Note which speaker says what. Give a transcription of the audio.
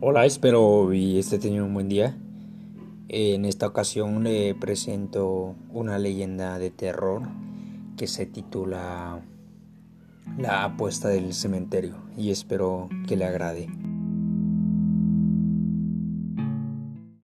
Speaker 1: Hola, espero y esté teniendo un buen día. En esta ocasión le presento una leyenda de terror que se titula La apuesta del cementerio y espero que le agrade.